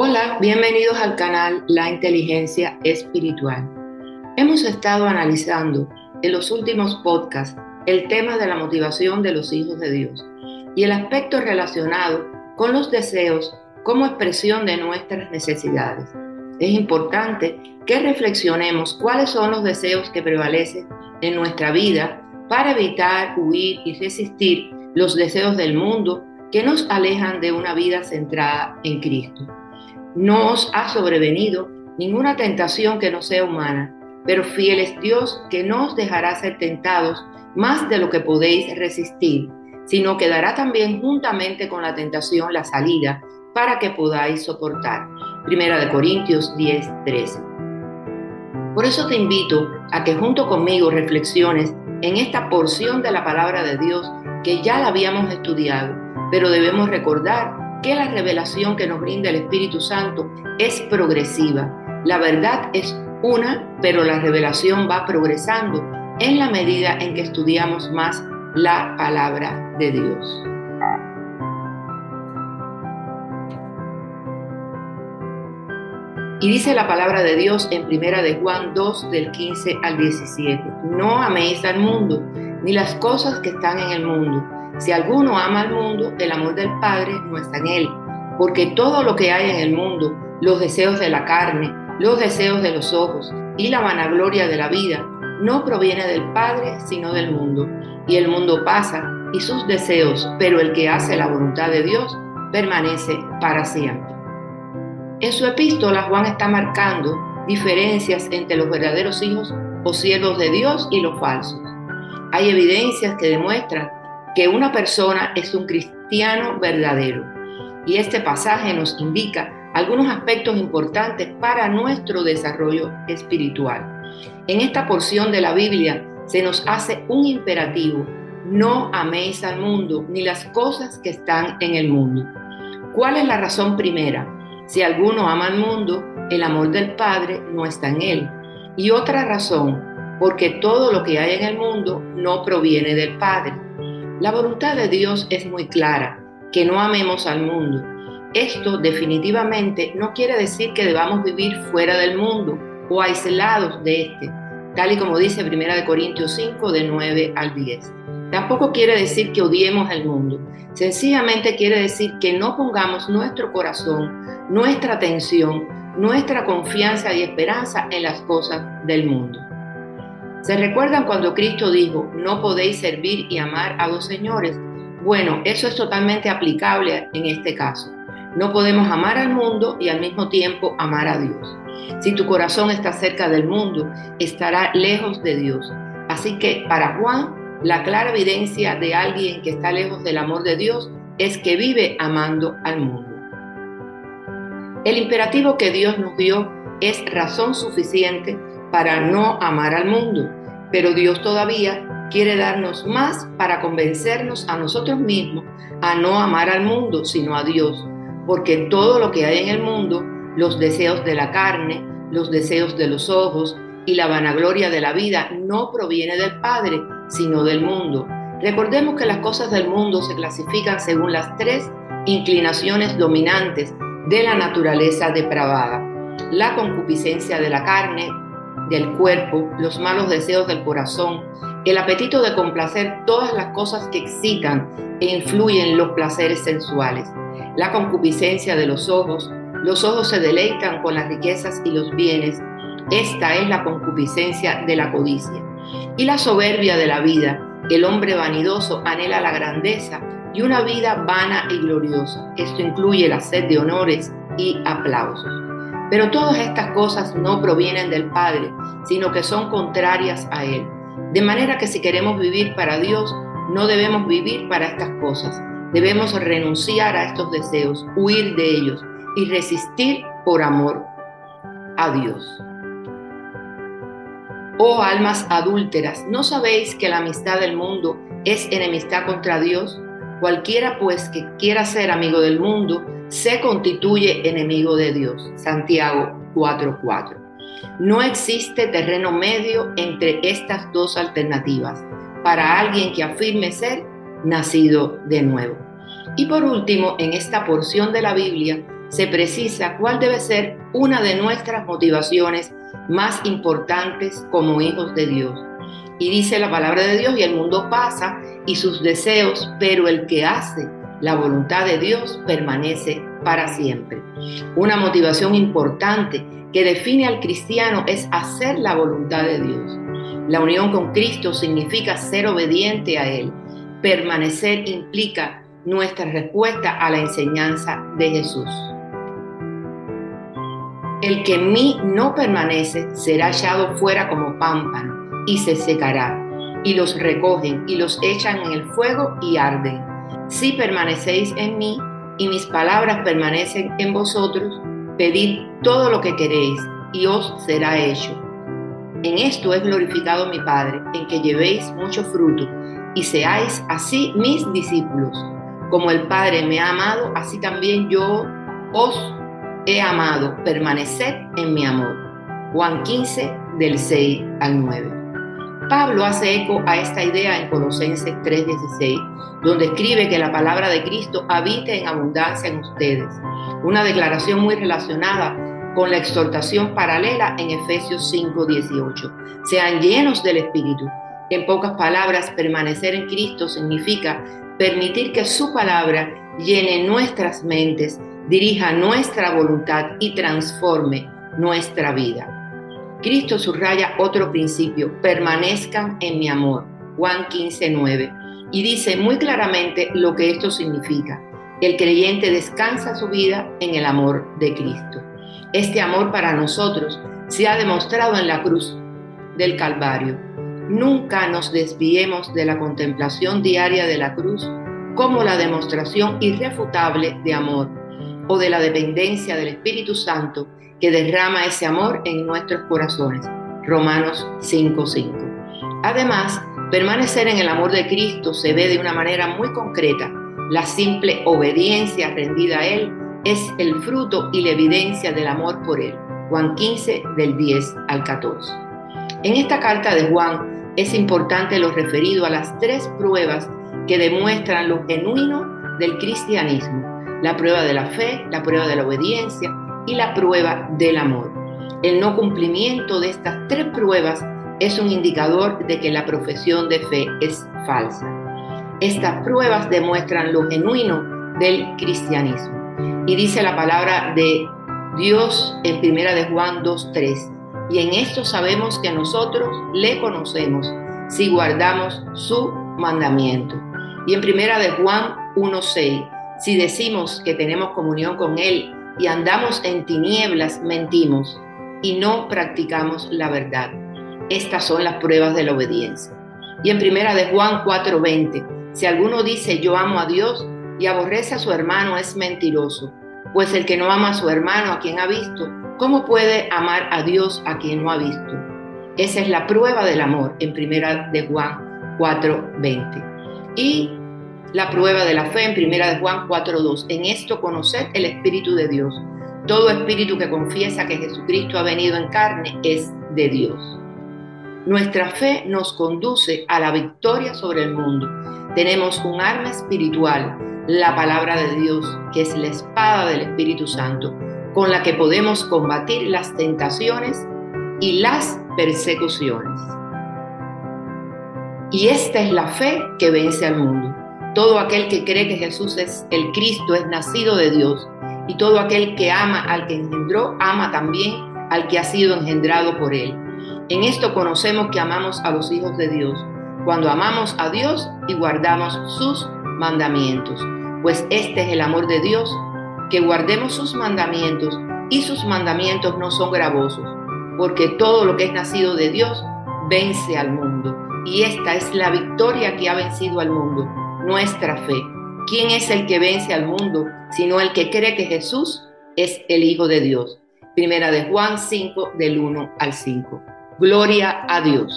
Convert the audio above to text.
Hola, bienvenidos al canal La Inteligencia Espiritual. Hemos estado analizando en los últimos podcasts el tema de la motivación de los hijos de Dios y el aspecto relacionado con los deseos como expresión de nuestras necesidades. Es importante que reflexionemos cuáles son los deseos que prevalecen en nuestra vida para evitar, huir y resistir los deseos del mundo que nos alejan de una vida centrada en Cristo. No os ha sobrevenido ninguna tentación que no sea humana, pero fiel es Dios que no os dejará ser tentados más de lo que podéis resistir, sino que dará también juntamente con la tentación la salida para que podáis soportar. Primera de Corintios 10, 13. Por eso te invito a que junto conmigo reflexiones en esta porción de la palabra de Dios que ya la habíamos estudiado, pero debemos recordar que la revelación que nos brinda el Espíritu Santo es progresiva. La verdad es una, pero la revelación va progresando en la medida en que estudiamos más la palabra de Dios. Y dice la palabra de Dios en primera de Juan 2 del 15 al 17, no améis al mundo, ni las cosas que están en el mundo si alguno ama al mundo, el amor del Padre no está en él, porque todo lo que hay en el mundo, los deseos de la carne, los deseos de los ojos y la vanagloria de la vida, no proviene del Padre, sino del mundo. Y el mundo pasa y sus deseos, pero el que hace la voluntad de Dios permanece para siempre. En su epístola, Juan está marcando diferencias entre los verdaderos hijos o siervos de Dios y los falsos. Hay evidencias que demuestran que una persona es un cristiano verdadero. Y este pasaje nos indica algunos aspectos importantes para nuestro desarrollo espiritual. En esta porción de la Biblia se nos hace un imperativo, no améis al mundo ni las cosas que están en el mundo. ¿Cuál es la razón primera? Si alguno ama al mundo, el amor del Padre no está en él. Y otra razón, porque todo lo que hay en el mundo no proviene del Padre. La voluntad de Dios es muy clara, que no amemos al mundo. Esto definitivamente no quiere decir que debamos vivir fuera del mundo o aislados de este, tal y como dice 1 Corintios 5 de 9 al 10. Tampoco quiere decir que odiemos al mundo, sencillamente quiere decir que no pongamos nuestro corazón, nuestra atención, nuestra confianza y esperanza en las cosas del mundo. ¿Se recuerdan cuando Cristo dijo, no podéis servir y amar a dos señores? Bueno, eso es totalmente aplicable en este caso. No podemos amar al mundo y al mismo tiempo amar a Dios. Si tu corazón está cerca del mundo, estará lejos de Dios. Así que para Juan, la clara evidencia de alguien que está lejos del amor de Dios es que vive amando al mundo. El imperativo que Dios nos dio es razón suficiente para no amar al mundo, pero Dios todavía quiere darnos más para convencernos a nosotros mismos a no amar al mundo, sino a Dios, porque todo lo que hay en el mundo, los deseos de la carne, los deseos de los ojos y la vanagloria de la vida no proviene del Padre, sino del mundo. Recordemos que las cosas del mundo se clasifican según las tres inclinaciones dominantes de la naturaleza depravada. La concupiscencia de la carne, del cuerpo, los malos deseos del corazón, el apetito de complacer todas las cosas que excitan e influyen en los placeres sensuales, la concupiscencia de los ojos, los ojos se deleitan con las riquezas y los bienes, esta es la concupiscencia de la codicia, y la soberbia de la vida, el hombre vanidoso anhela la grandeza y una vida vana y gloriosa, esto incluye la sed de honores y aplausos. Pero todas estas cosas no provienen del Padre, sino que son contrarias a Él. De manera que si queremos vivir para Dios, no debemos vivir para estas cosas. Debemos renunciar a estos deseos, huir de ellos y resistir por amor a Dios. Oh almas adúlteras, ¿no sabéis que la amistad del mundo es enemistad contra Dios? Cualquiera pues que quiera ser amigo del mundo se constituye enemigo de Dios. Santiago 4:4. No existe terreno medio entre estas dos alternativas para alguien que afirme ser nacido de nuevo. Y por último, en esta porción de la Biblia se precisa cuál debe ser una de nuestras motivaciones más importantes como hijos de Dios. Y dice la palabra de Dios, y el mundo pasa y sus deseos, pero el que hace la voluntad de Dios permanece para siempre. Una motivación importante que define al cristiano es hacer la voluntad de Dios. La unión con Cristo significa ser obediente a Él. Permanecer implica nuestra respuesta a la enseñanza de Jesús. El que en mí no permanece será echado fuera como pámpano y se secará, y los recogen y los echan en el fuego y arden. Si permanecéis en mí y mis palabras permanecen en vosotros, pedid todo lo que queréis y os será hecho. En esto es glorificado mi Padre, en que llevéis mucho fruto y seáis así mis discípulos. Como el Padre me ha amado, así también yo os he amado, permaneced en mi amor. Juan 15 del 6 al 9. Pablo hace eco a esta idea en Colosenses 3:16, donde escribe que la palabra de Cristo habite en abundancia en ustedes, una declaración muy relacionada con la exhortación paralela en Efesios 5:18. Sean llenos del Espíritu. En pocas palabras, permanecer en Cristo significa permitir que su palabra llene nuestras mentes dirija nuestra voluntad y transforme nuestra vida. Cristo subraya otro principio, permanezcan en mi amor, Juan 15, 9, y dice muy claramente lo que esto significa. El creyente descansa su vida en el amor de Cristo. Este amor para nosotros se ha demostrado en la cruz del Calvario. Nunca nos desviemos de la contemplación diaria de la cruz como la demostración irrefutable de amor o de la dependencia del Espíritu Santo que derrama ese amor en nuestros corazones. Romanos 5:5. Además, permanecer en el amor de Cristo se ve de una manera muy concreta. La simple obediencia rendida a Él es el fruto y la evidencia del amor por Él. Juan 15 del 10 al 14. En esta carta de Juan es importante lo referido a las tres pruebas que demuestran lo genuino del cristianismo la prueba de la fe, la prueba de la obediencia y la prueba del amor. El no cumplimiento de estas tres pruebas es un indicador de que la profesión de fe es falsa. Estas pruebas demuestran lo genuino del cristianismo. Y dice la palabra de Dios en primera de Juan 2:3, y en esto sabemos que nosotros le conocemos si guardamos su mandamiento. Y en primera de Juan 1:6, si decimos que tenemos comunión con Él y andamos en tinieblas, mentimos y no practicamos la verdad. Estas son las pruebas de la obediencia. Y en primera de Juan 4:20, si alguno dice yo amo a Dios y aborrece a su hermano es mentiroso, pues el que no ama a su hermano a quien ha visto, ¿cómo puede amar a Dios a quien no ha visto? Esa es la prueba del amor en primera de Juan 4:20. Y la prueba de la fe en primera de Juan 4.2. En esto conocer el Espíritu de Dios. Todo espíritu que confiesa que Jesucristo ha venido en carne es de Dios. Nuestra fe nos conduce a la victoria sobre el mundo. Tenemos un arma espiritual, la palabra de Dios, que es la espada del Espíritu Santo, con la que podemos combatir las tentaciones y las persecuciones. Y esta es la fe que vence al mundo. Todo aquel que cree que Jesús es el Cristo es nacido de Dios. Y todo aquel que ama al que engendró, ama también al que ha sido engendrado por él. En esto conocemos que amamos a los hijos de Dios, cuando amamos a Dios y guardamos sus mandamientos. Pues este es el amor de Dios, que guardemos sus mandamientos, y sus mandamientos no son gravosos, porque todo lo que es nacido de Dios vence al mundo. Y esta es la victoria que ha vencido al mundo, nuestra fe. ¿Quién es el que vence al mundo, sino el que cree que Jesús es el Hijo de Dios? Primera de Juan 5, del 1 al 5. Gloria a Dios.